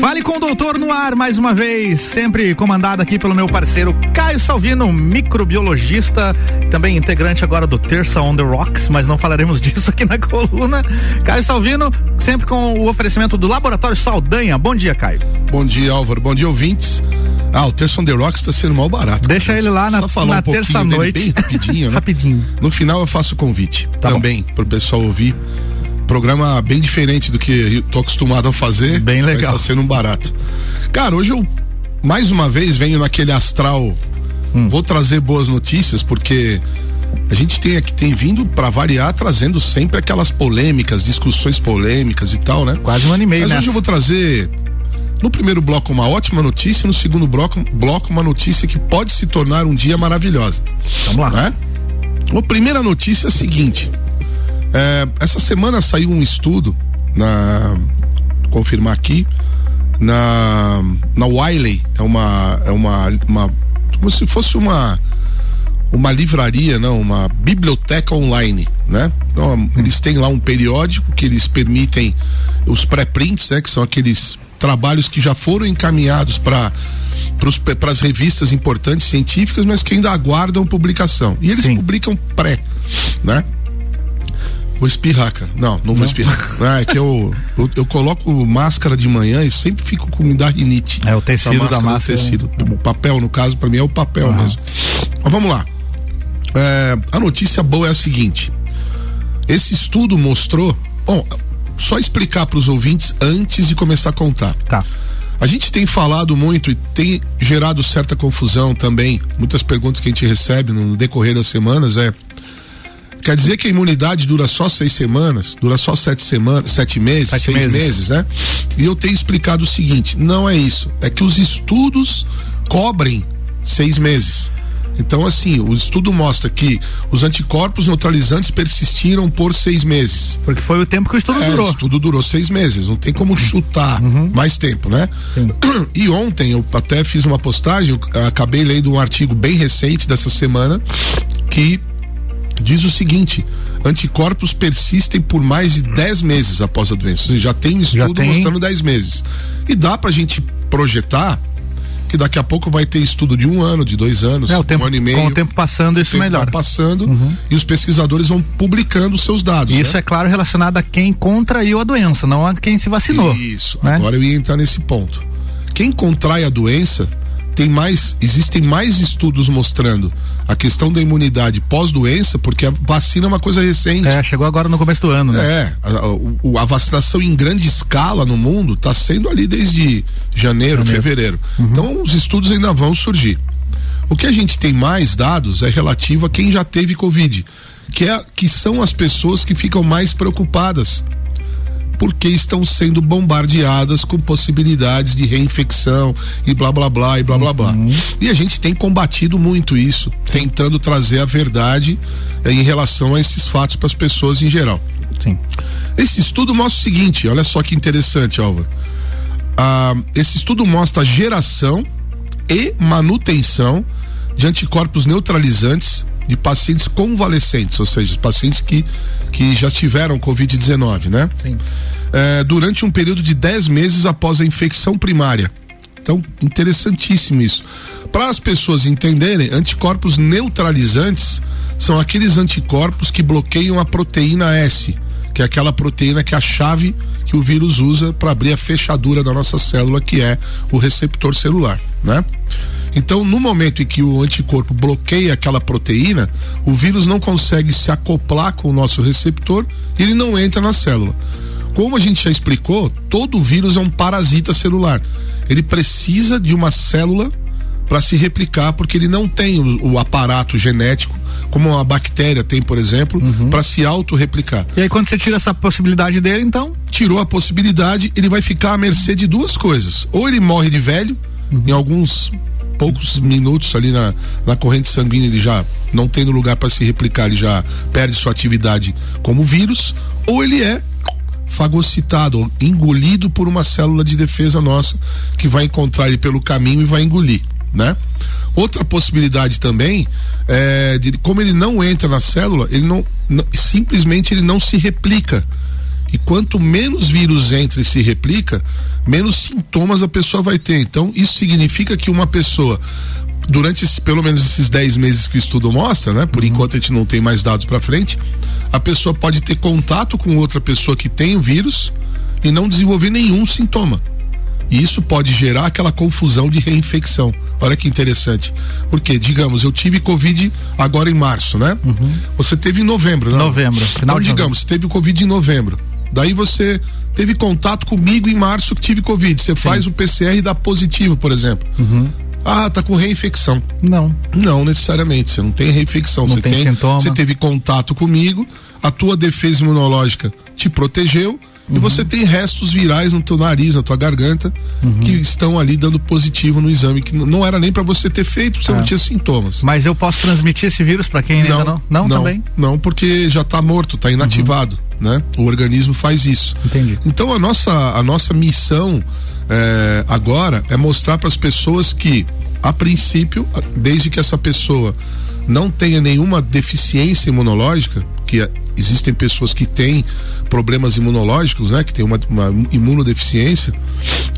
Fale com o doutor no ar mais uma vez, sempre comandado aqui pelo meu parceiro Caio Salvino, microbiologista, também integrante agora do Terça on the Rocks, mas não falaremos disso aqui na coluna. Caio Salvino, sempre com o oferecimento do Laboratório Saldanha. Bom dia, Caio. Bom dia, Álvaro. Bom dia, ouvintes. Ah, o Terça on the Rocks está sendo mal barato. Deixa cara. ele lá na, na um terça-noite. rapidinho, né? rapidinho. No final eu faço o convite tá também para o pessoal ouvir programa bem diferente do que eu tô acostumado a fazer. Bem legal. Está sendo um barato. Cara, hoje eu mais uma vez venho naquele astral. Hum. Vou trazer boas notícias porque a gente tem aqui tem vindo para variar trazendo sempre aquelas polêmicas, discussões polêmicas e tal, né? Quase um ano e meio, Mas nessa. hoje eu vou trazer no primeiro bloco uma ótima notícia, no segundo bloco, bloco uma notícia que pode se tornar um dia maravilhosa. Vamos lá. Né? A primeira notícia é a seguinte: é, essa semana saiu um estudo na confirmar aqui na na Wiley é uma é uma, uma como se fosse uma uma livraria, não, uma biblioteca online, né? Então, eles têm lá um periódico que eles permitem os pré-prints, né? Que são aqueles trabalhos que já foram encaminhados para para as revistas importantes científicas, mas que ainda aguardam publicação. E eles Sim. publicam pré, né? Vou espirrar, cara. Não, não, não. vou espirrar. Ah, é que eu, eu, eu, coloco máscara de manhã e sempre fico com me dar rinite. É o tecido máscara da máscara. Tecido. O papel, no caso, para mim é o papel uhum. mesmo. Mas vamos lá. É, a notícia boa é a seguinte: esse estudo mostrou. Bom, só explicar para os ouvintes antes de começar a contar. Tá. A gente tem falado muito e tem gerado certa confusão também. Muitas perguntas que a gente recebe no decorrer das semanas é Quer dizer que a imunidade dura só seis semanas, dura só sete semanas, sete meses, sete seis meses. meses, né? E eu tenho explicado o seguinte: não é isso. É que os estudos cobrem seis meses. Então, assim, o estudo mostra que os anticorpos neutralizantes persistiram por seis meses. Porque foi o tempo que o estudo é, durou. O estudo durou seis meses, não tem como chutar uhum. mais tempo, né? Sim. E ontem eu até fiz uma postagem, acabei lendo um artigo bem recente dessa semana que diz o seguinte: anticorpos persistem por mais de 10 meses após a doença. Ou seja, já tem um estudo tem... mostrando 10 meses. E dá pra gente projetar que daqui a pouco vai ter estudo de um ano, de dois anos, é, o tempo, um ano e meio. Com o tempo passando, isso. Vai passando uhum. e os pesquisadores vão publicando os seus dados. Isso né? é claro relacionado a quem contraiu a doença, não a quem se vacinou. Isso. Né? Agora eu ia entrar nesse ponto. Quem contrai a doença tem mais, existem mais estudos mostrando a questão da imunidade pós-doença, porque a vacina é uma coisa recente. É, chegou agora no começo do ano, né? É, a, a, a vacinação em grande escala no mundo está sendo ali desde janeiro, janeiro. fevereiro. Uhum. Então os estudos ainda vão surgir. O que a gente tem mais dados é relativo a quem já teve Covid, que, é, que são as pessoas que ficam mais preocupadas porque estão sendo bombardeadas com possibilidades de reinfecção e blá blá blá e blá blá blá. Uhum. E a gente tem combatido muito isso, tentando trazer a verdade eh, em relação a esses fatos para as pessoas em geral. Sim. Esse estudo mostra o seguinte, olha só que interessante, Álvaro. Ah, esse estudo mostra a geração e manutenção de anticorpos neutralizantes de pacientes convalescentes, ou seja, pacientes que, que já tiveram Covid-19, né? Sim. É, durante um período de 10 meses após a infecção primária. Então, interessantíssimo isso. Para as pessoas entenderem, anticorpos neutralizantes são aqueles anticorpos que bloqueiam a proteína S, que é aquela proteína que é a chave que o vírus usa para abrir a fechadura da nossa célula, que é o receptor celular, né? Então, no momento em que o anticorpo bloqueia aquela proteína, o vírus não consegue se acoplar com o nosso receptor e ele não entra na célula. Como a gente já explicou, todo vírus é um parasita celular. Ele precisa de uma célula para se replicar, porque ele não tem o, o, aparato genético, como a bactéria tem, por exemplo, uhum. para se autorreplicar. E aí, quando você tira essa possibilidade dele, então? Tirou a possibilidade, ele vai ficar à mercê de duas coisas. Ou ele morre de velho, uhum. em alguns poucos minutos ali na, na corrente sanguínea ele já não tendo lugar para se replicar, ele já perde sua atividade como vírus, ou ele é fagocitado, engolido por uma célula de defesa nossa que vai encontrar ele pelo caminho e vai engolir, né? Outra possibilidade também é de como ele não entra na célula, ele não, não simplesmente ele não se replica E quanto menos vírus entra e se replica, menos sintomas a pessoa vai ter. Então, isso significa que uma pessoa durante esse, pelo menos esses 10 meses que o estudo mostra, né? Por uhum. enquanto a gente não tem mais dados para frente, a pessoa pode ter contato com outra pessoa que tem o vírus e não desenvolver nenhum sintoma. E isso pode gerar aquela confusão de reinfecção. Olha que interessante. Porque, digamos, eu tive Covid agora em março, né? Uhum. Você teve em novembro, não? Novembro. Final então, digamos, você teve Covid em novembro. Daí você teve contato comigo em março que tive Covid. Você Sim. faz o PCR e dá positivo, por exemplo. Uhum. Ah, tá com reinfecção. Não. Não necessariamente. Você não tem reinfecção. Não você tem, tem sintoma. Você teve contato comigo, a tua defesa imunológica te protegeu uhum. e você tem restos virais no teu nariz, na tua garganta, uhum. que estão ali dando positivo no exame, que não era nem para você ter feito, você não é. tinha sintomas. Mas eu posso transmitir esse vírus para quem não, ainda não? Não, não também? Não, porque já tá morto, tá inativado, uhum. Né? O organismo faz isso. Entendi. Então a nossa, a nossa missão é, agora é mostrar para as pessoas que, a princípio, desde que essa pessoa não tenha nenhuma deficiência imunológica, que existem pessoas que têm problemas imunológicos, né, que tem uma, uma imunodeficiência,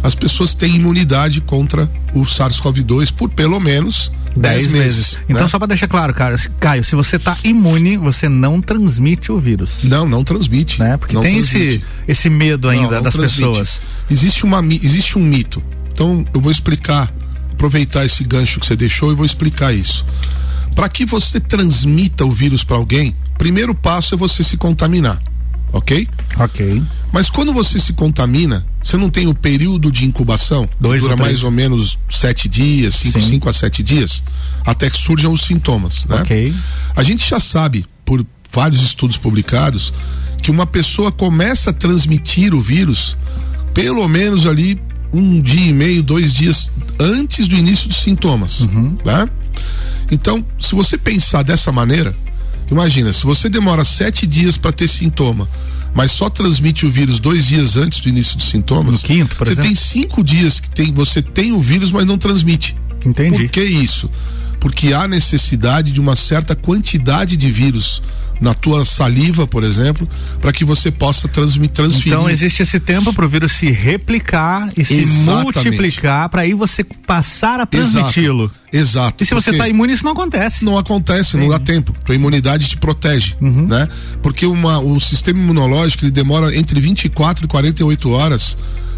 as pessoas têm imunidade contra o SARS-CoV-2 por pelo menos 10 meses. meses. Então, né? só para deixar claro, cara, Caio, se você está imune, você não transmite o vírus. Não, não transmite. Né? Porque tem esse, esse medo ainda não, não das transmite. pessoas. Existe, uma, existe um mito. Então, eu vou explicar, aproveitar esse gancho que você deixou e vou explicar isso. Para que você transmita o vírus para alguém, primeiro passo é você se contaminar, ok? Ok. Mas quando você se contamina, você não tem o período de incubação, Dois que dura ou mais ou menos sete dias, cinco, cinco a sete dias, até que surjam os sintomas, né? Ok. A gente já sabe, por vários estudos publicados, que uma pessoa começa a transmitir o vírus pelo menos ali um dia e meio, dois dias antes do início dos sintomas, uhum. né? Então, se você pensar dessa maneira, imagina, se você demora sete dias para ter sintoma, mas só transmite o vírus dois dias antes do início dos sintomas. No quinto, por você exemplo. tem cinco dias que tem, você tem o vírus, mas não transmite. Entendi. Por que isso? Porque há necessidade de uma certa quantidade de vírus na tua saliva, por exemplo, para que você possa transferir. Então existe esse tempo para o vírus se replicar e se Exatamente. multiplicar para aí você passar a transmiti-lo. Exato. E se você está imune, isso não acontece. Não acontece, Sim. não dá tempo. A imunidade te protege, uhum. né? Porque uma, o sistema imunológico ele demora entre 24 e 48 horas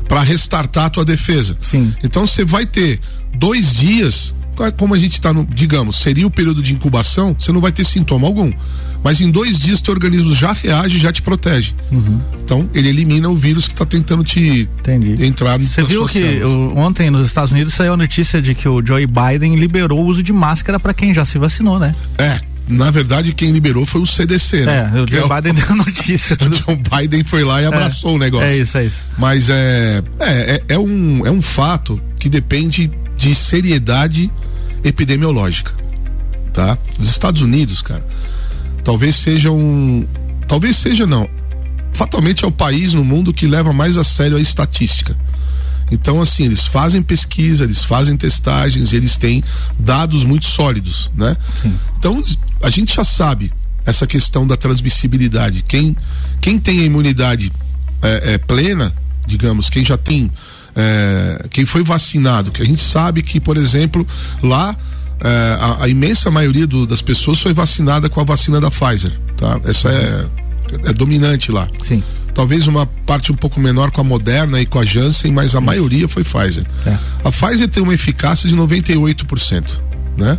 para restartar a tua defesa. Sim. Então você vai ter dois dias como a gente está no, digamos, seria o período de incubação, você não vai ter sintoma algum. Mas em dois dias teu organismo já reage já te protege. Uhum. Então ele elimina o vírus que está tentando te Entendi. entrar Você viu que o, ontem nos Estados Unidos saiu a notícia de que o Joe Biden liberou o uso de máscara para quem já se vacinou, né? É, na verdade, quem liberou foi o CDC, né? É, o Joe é Biden o, deu notícia. o Joe Biden foi lá e abraçou é, o negócio. É isso, é isso. Mas é, é, é, é, um, é um fato que depende de seriedade epidemiológica, tá? Os Estados Unidos, cara, talvez seja um, talvez seja não, fatalmente é o país no mundo que leva mais a sério a estatística. Então, assim, eles fazem pesquisa, eles fazem testagens, eles têm dados muito sólidos, né? Sim. Então, a gente já sabe essa questão da transmissibilidade. Quem, quem tem a imunidade é, é, plena, digamos, quem já tem é, quem foi vacinado, que a gente sabe que, por exemplo, lá é, a, a, imensa maioria do, das pessoas foi vacinada com a vacina da Pfizer, tá? Essa é, é dominante lá. Sim. Talvez uma parte um pouco menor com a Moderna e com a Janssen, mas a Isso. maioria foi Pfizer. É. A Pfizer tem uma eficácia de 98%, né?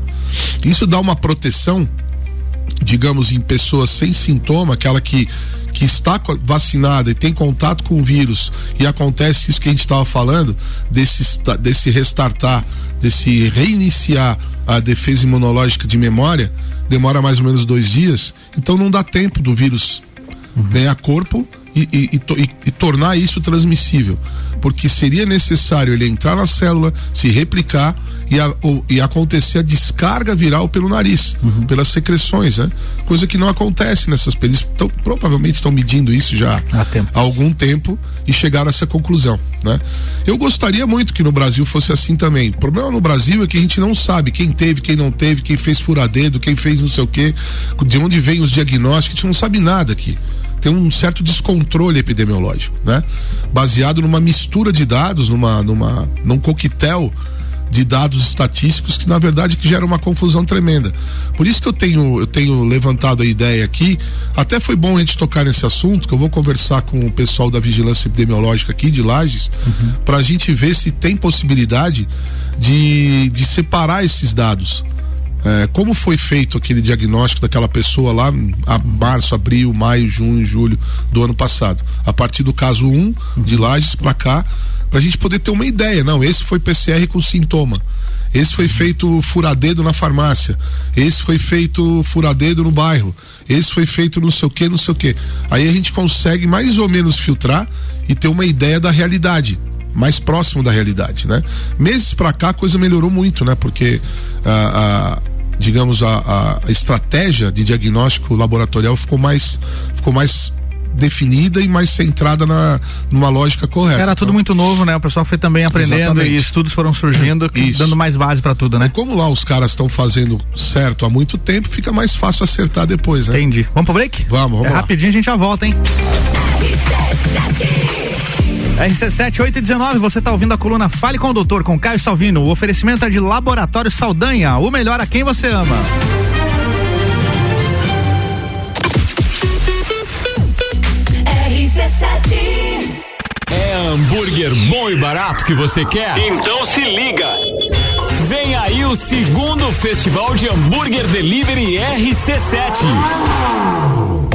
Isso dá uma proteção, digamos, em pessoas sem sintoma, aquela que que está vacinada e tem contato com o vírus e acontece isso que a gente estava falando, desse, desse restartar, desse reiniciar a defesa imunológica de memória, demora mais ou menos dois dias, então não dá tempo do vírus uhum. ganhar corpo e, e, e, e, tornar isso transmissível. Porque seria necessário ele entrar na célula, se replicar e, a, e acontecer a descarga viral pelo nariz, uhum. pelas secreções, né? Coisa que não acontece nessas períodos. Então, provavelmente estão medindo isso já há, há, algum tempo e chegaram a essa conclusão, né? Eu gostaria muito que no Brasil fosse assim também. O problema no Brasil é que a gente não sabe quem teve, quem não teve, quem fez furadedo, quem fez não sei o quê, de onde vem os diagnósticos, a gente não sabe nada aqui. tem um certo descontrole epidemiológico, né? Baseado numa mistura de dados, numa, numa, num coquetel de dados estatísticos que na verdade que gera uma confusão tremenda. Por isso que eu tenho eu tenho levantado a ideia aqui, até foi bom a gente tocar nesse assunto, que eu vou conversar com o pessoal da vigilância epidemiológica aqui de Lages, uhum. para a gente ver se tem possibilidade de, de separar esses dados. É, como foi feito aquele diagnóstico daquela pessoa lá a março, abril, maio, junho, julho do ano passado? A partir do caso 1 um, de Lages para cá, para a gente poder ter uma ideia. Não, esse foi PCR com sintoma. Esse foi feito furadedo na farmácia. Esse foi feito furadedo no bairro. Esse foi feito não sei o que, não sei o que. Aí a gente consegue mais ou menos filtrar e ter uma ideia da realidade mais próximo da realidade, né? Meses para cá a coisa melhorou muito, né? Porque a, a digamos a, a, estratégia de diagnóstico laboratorial ficou mais ficou mais definida e mais centrada na numa lógica correta. Era tudo então, muito novo, né? O pessoal foi também aprendendo exatamente. e estudos foram surgindo, dando mais base para tudo, né? E como lá os caras estão fazendo certo há muito tempo, fica mais fácil acertar depois, né? Entendi. Vamos pro break? Vamos, vamos é lá. Rapidinho a gente já volta, hein? RC7 8 e 19, você está ouvindo a coluna Fale com o Doutor com Caio Salvino. O oferecimento é de Laboratório Saldanha, o melhor a quem você ama. Hambúrguer bom e barato que você quer? Então se liga! Vem aí o segundo Festival de Hambúrguer Delivery RC7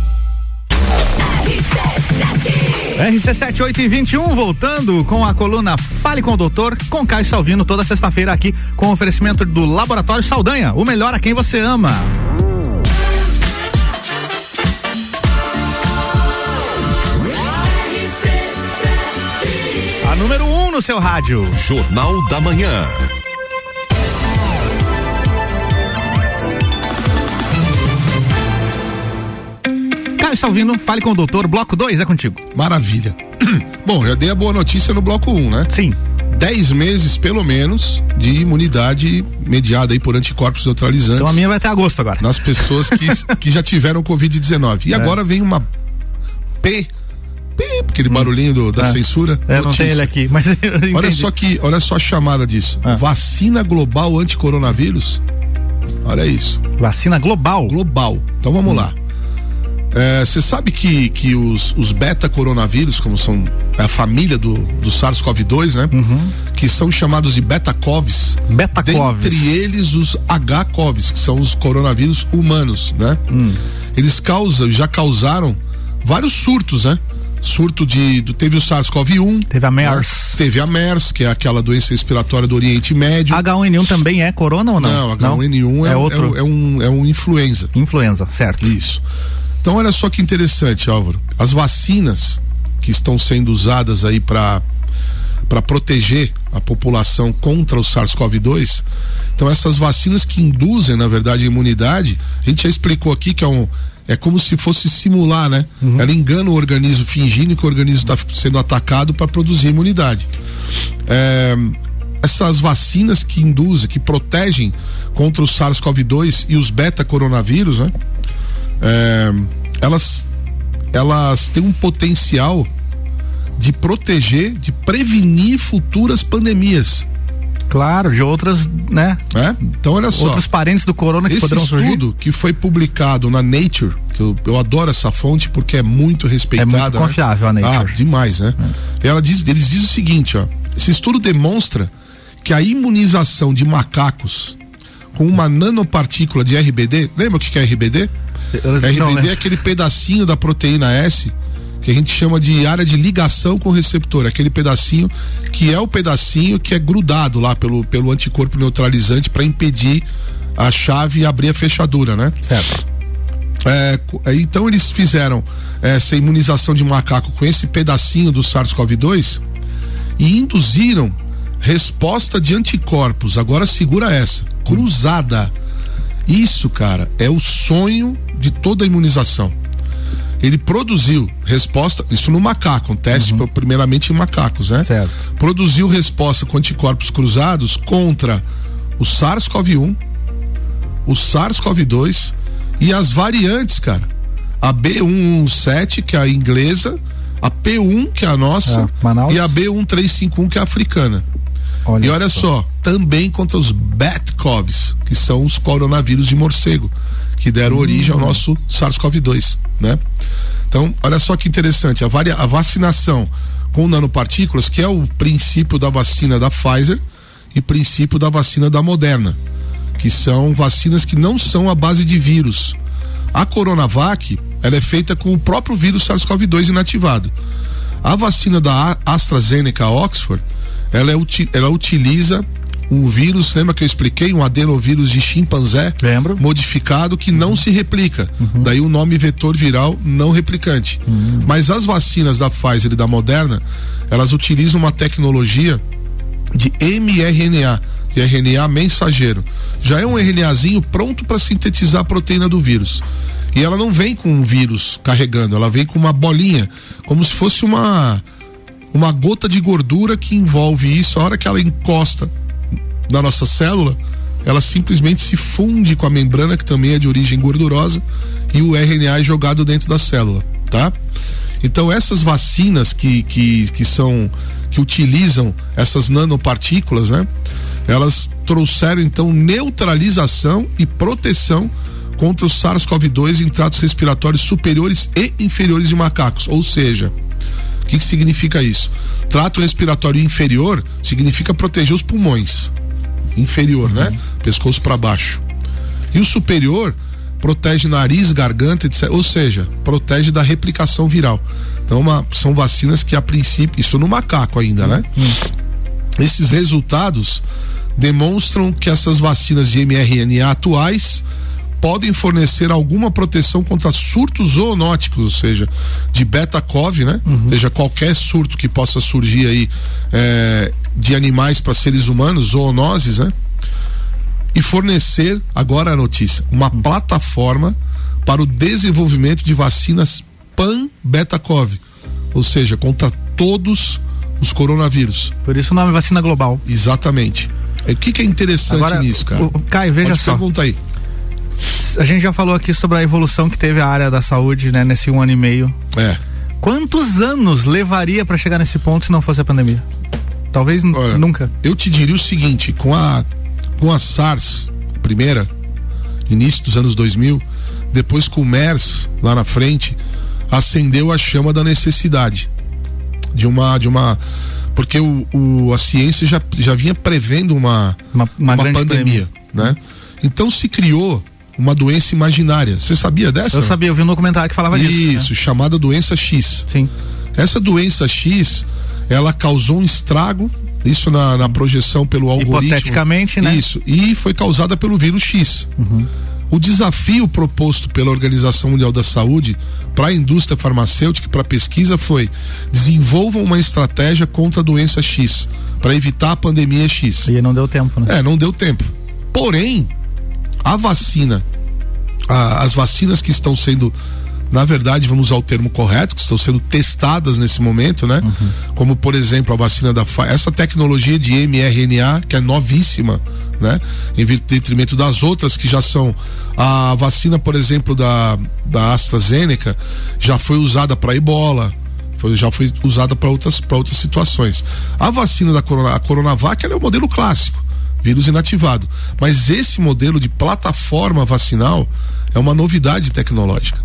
RC7 8 e 21 voltando com a coluna Fale com o Doutor, com Caio Salvino, toda sexta-feira aqui, com oferecimento do Laboratório Saldanha, o melhor a quem você ama. A número 1 um no seu rádio. Jornal da Manhã. Caio Salvino, fale com o doutor, bloco 2 é contigo. Maravilha. Bom, já dei a boa notícia no bloco 1, um, né? Sim. 10 meses, pelo menos, de imunidade mediada aí por anticorpos neutralizantes. Então a minha vai até agosto agora. Nas pessoas que, que já tiveram Covid-19. E é. agora vem uma P aquele hum. barulhinho do, da é. censura. É, notícia. não tem ele aqui, mas olha só que, olha só a chamada disso. Ah. Vacina global anti-coronavírus. Olha isso. Vacina global. Global. Então vamos hum. lá. Você é, sabe que, que os, os beta-coronavírus, como são a família do, do SARS-CoV-2, né? Uhum. Que são chamados de beta-CoVs. Beta-CoVs. Dentre eles os H-CoVs, que são os coronavírus humanos, né? Hum. Eles causam, já causaram vários surtos, né? surto de, do, teve o SARS-CoV-1. Teve a MERS. Né? Teve a MERS, que é aquela doença respiratória do Oriente Médio. H1N1 também é corona ou não? Não, H1N1 é, é, outro. É, é, um, é um influenza. Influenza, certo. Isso. Então, olha só que interessante, Álvaro. As vacinas que estão sendo usadas aí para para proteger a população contra o SARS-CoV-2. Então, essas vacinas que induzem, na verdade, a imunidade, a gente já explicou aqui que é um, é como se fosse simular, né? Uhum. Ela engana o organismo fingindo que o organismo está sendo atacado para produzir imunidade. É, essas vacinas que induzem, que protegem contra o SARS-CoV-2 e os beta-coronavírus, né? É, elas, elas têm um potencial de proteger, de prevenir futuras pandemias. Claro, de outras, né? É? Então olha só. Outros parentes do corona que Esse poderão surgir. estudo que foi publicado na Nature, que eu, eu adoro essa fonte porque é muito respeitada. É muito né? confiável a Nature. Ah, demais, né? Ela diz, eles dizem o seguinte, ó. Esse estudo demonstra que a imunização de macacos com uma nanopartícula de RBD, lembra o que que é RBD? Eu- não RBD lembro. é aquele pedacinho da proteína S que a gente chama de área de ligação com o receptor, aquele pedacinho que é o pedacinho que é grudado lá pelo, pelo anticorpo neutralizante para impedir a chave abrir a fechadura, né? Certo. É, é, então eles fizeram essa imunização de macaco com esse pedacinho do SARS-CoV-2 e induziram resposta de anticorpos. Agora segura essa, cruzada. Isso, cara, é o sonho de toda a imunização. Ele produziu resposta, isso no macaco, um teste primeiramente em macacos, né? Certo. Produziu resposta com anticorpos cruzados contra o SARS-CoV-1, o SARS-CoV-2 e as variantes, cara. A B117, que é a inglesa, a P1, que é a nossa, É, e a B1351, que é a africana. Olha e olha só. também contra os Bat-Covs, que são os coronavírus de morcego, que deram origem ao nosso SARS-CoV-2, né? Então, olha só que interessante, a, varia, a vacinação com nanopartículas, que é o princípio da vacina da Pfizer e princípio da vacina da Moderna, que são vacinas que não são a base de vírus. A Coronavac, ela é feita com o próprio vírus SARS-CoV-2 inativado. A vacina da AstraZeneca Oxford, ela, é ela utiliza um vírus, lembra que eu expliquei? Um adenovírus de chimpanzé Lembro. modificado que não se replica. Daí o nome vetor viral não replicante. Mas as vacinas da Pfizer e da Moderna, elas utilizam uma tecnologia de mRNA, de RNA mensageiro. Já é um RNAzinho pronto para sintetizar a proteína do vírus. E ela não vem com um vírus carregando, ela vem com uma bolinha, como se fosse uma uma gota de gordura que envolve isso. A hora que ela encosta na nossa célula, ela simplesmente se funde com a membrana que também é de origem gordurosa e o RNA é jogado dentro da célula, tá? Então essas vacinas que, que, que são que utilizam essas nanopartículas, né? Elas trouxeram então neutralização e proteção contra o SARS-CoV-2 em tratos respiratórios superiores e inferiores de macacos, ou seja, o que, que significa isso? Trato respiratório inferior significa proteger os pulmões. Inferior, né? Pescoço para baixo. E o superior protege nariz, garganta, etc. Ou seja, protege da replicação viral. Então, uma- são vacinas que, a princípio, isso no macaco ainda, né? Esses resultados demonstram que essas vacinas de mRNA atuais podem fornecer alguma proteção contra surtos zoonóticos, ou seja, de beta-cov, né? Ou seja, qualquer surto que possa surgir aí eh, de animais para seres humanos, zoonoses, né? E fornecer, agora a notícia, uma plataforma para o desenvolvimento de vacinas pan-beta-cov, ou seja, contra todos os coronavírus. Por isso o nome vacina global. Exatamente. É, O que, que é interessante Agora, nisso, cara? o- Caio, veja Pode só. perguntar aí. A gente já falou aqui sobre a evolução que teve a área da saúde, né, nesse um ano e meio. É. Quantos anos levaria para chegar nesse ponto se não fosse a pandemia? Talvez Olha, nunca. Eu te diria o seguinte, com a com a SARS, primeira, início dos anos 2000, depois com o MERS lá na frente, acendeu a chama da necessidade de uma de uma porque o, o- a ciência já, já vinha prevendo uma Uma, uma grande pandemia, né? Então se criou uma doença imaginária. Você sabia dessa? Eu sabia, eu vi um documentário que falava disso. né? Isso, chamada doença X. Sim. Essa doença X, ela causou um estrago, isso na, na projeção pelo algoritmo. Hipoteticamente, né? Isso, e foi causada pelo vírus X. O desafio proposto pela Organização Mundial da Saúde para a indústria farmacêutica e para a pesquisa foi: desenvolvam uma estratégia contra a doença X, para evitar a pandemia X. E não deu tempo, né? É, não deu tempo. Porém, a vacina, a- as vacinas que estão sendo, na verdade, vamos usar o termo correto, que estão sendo testadas nesse momento, né? Como, por exemplo, a vacina da essa tecnologia de mRNA, que é novíssima, né? Em detrimento das outras que já são. A vacina, por exemplo, da, da AstraZeneca, já foi usada para ebola, Foi, já foi usada para outras, outras situações. A vacina da Corona, a Coronavac é o modelo clássico, vírus inativado. Mas esse modelo de plataforma vacinal é uma novidade tecnológica.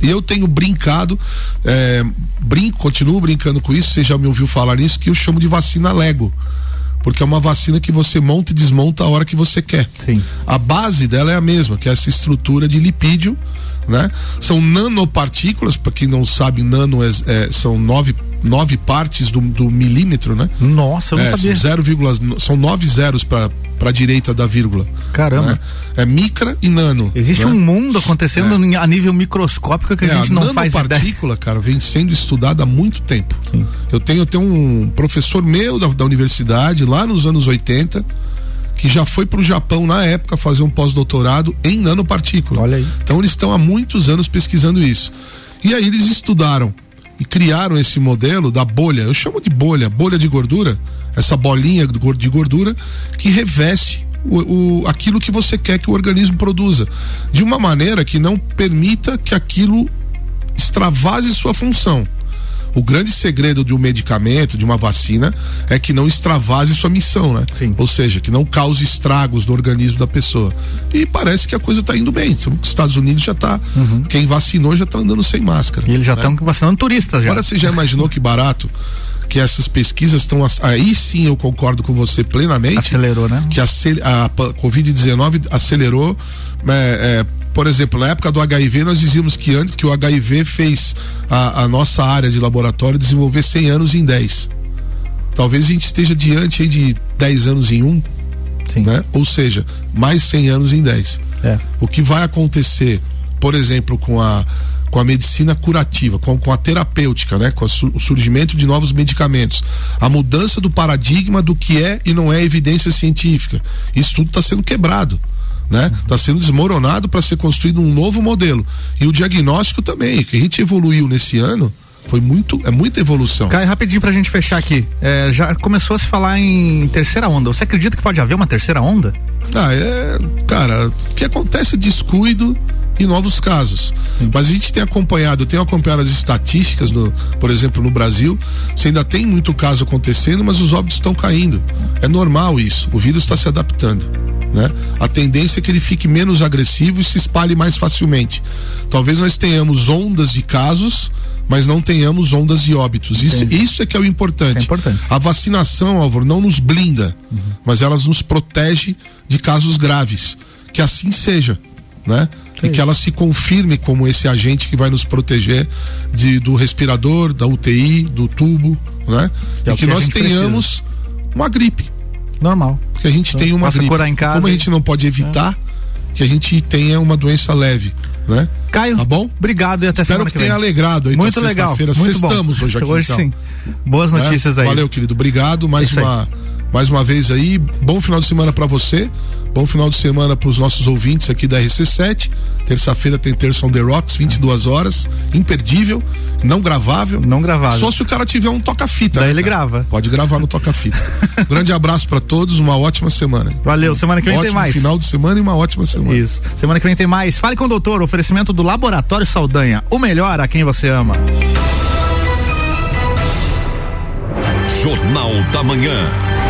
E eu tenho brincado, é, brinco, continuo brincando com isso, você já me ouviu falar nisso, que eu chamo de vacina Lego porque é uma vacina que você monta e desmonta a hora que você quer. Sim. A base dela é a mesma, que é essa estrutura de lipídio, né? São nanopartículas, para quem não sabe, nano é, é, são nove nove partes do, do milímetro, né? Nossa, eu não é, sabia. São, 0, são nove zeros para para direita da vírgula. Caramba. Né? É micra e nano. Existe né? um mundo acontecendo é. a nível microscópico que a é, gente não faz ideia. A nanopartícula, cara, vem sendo estudada há muito tempo. Sim. Eu tenho, eu tenho um professor meu da, da universidade, lá nos anos 80, que já foi para o Japão na época fazer um pós-doutorado em nanopartícula. Olha aí. Então eles estão há muitos anos pesquisando isso. E aí eles estudaram e criaram esse modelo da bolha, eu chamo de bolha, bolha de gordura, essa bolinha de gordura que reveste o, o, aquilo que você quer que o organismo produza, de uma maneira que não permita que aquilo extravase sua função. O grande segredo de um medicamento, de uma vacina, é que não extravase sua missão, né? Sim. Ou seja, que não cause estragos no organismo da pessoa. E parece que a coisa está indo bem. Os Estados Unidos já está, uhum. quem vacinou já está andando sem máscara. E eles já estão né? vacinando turistas já. Agora você já imaginou que barato? que essas pesquisas estão aí sim eu concordo com você plenamente acelerou né que a, a covid-19 acelerou é, é, por exemplo, na época do HIV, nós dizíamos que antes que o HIV fez a, a nossa área de laboratório desenvolver 100 anos em 10. Talvez a gente esteja diante de 10 anos em um, Sim. né? Ou seja, mais 100 anos em 10. É. O que vai acontecer, por exemplo, com a com a medicina curativa, com, com a terapêutica, né? com a, o surgimento de novos medicamentos, a mudança do paradigma do que é e não é evidência científica. Isso tudo está sendo quebrado né? Está sendo desmoronado para ser construído um novo modelo. E o diagnóstico também, que a gente evoluiu nesse ano, foi muito, é muita evolução. Cai, rapidinho pra gente fechar aqui. É, já começou a se falar em terceira onda. Você acredita que pode haver uma terceira onda? Ah, é. Cara, o que acontece é descuido e novos casos. Sim. Mas a gente tem acompanhado, eu tenho acompanhado as estatísticas, no, por exemplo, no Brasil, você ainda tem muito caso acontecendo, mas os óbitos estão caindo. É normal isso. O vírus está se adaptando. Né? A tendência é que ele fique menos agressivo e se espalhe mais facilmente. Talvez nós tenhamos ondas de casos, mas não tenhamos ondas de óbitos. Isso, isso é que é o importante. É importante. A vacinação, Álvaro, não nos blinda, uhum. mas ela nos protege de casos graves. Que assim seja, né? e que ela se confirme como esse agente que vai nos proteger de, do respirador, da UTI, do tubo, né? É e que, que nós tenhamos precisa. uma gripe Normal. Que a gente então, tem uma gripe. curar em casa. Como a gente não pode evitar é. que a gente tenha uma doença leve, né? Caio, tá bom? Obrigado e até Espero semana que, que tenha alegrado aí Muito legal. Estamos hoje aqui. Hoje então. sim. Boas né? notícias aí. Valeu, querido. Obrigado. Mais uma aí. Mais uma vez aí. Bom final de semana para você. Bom final de semana para os nossos ouvintes aqui da RC7. Terça-feira tem Terça on the Rocks, 22 horas. Imperdível, não gravável. Não gravável. Só se o cara tiver um toca-fita. Daí né, ele cara? grava. Pode gravar no toca-fita. Grande abraço para todos, uma ótima semana. Valeu, semana que vem Ótimo tem mais. final de semana e uma ótima semana. Isso. Semana que vem tem mais. Fale com o doutor, oferecimento do Laboratório Saldanha. O melhor a quem você ama. Jornal da Manhã.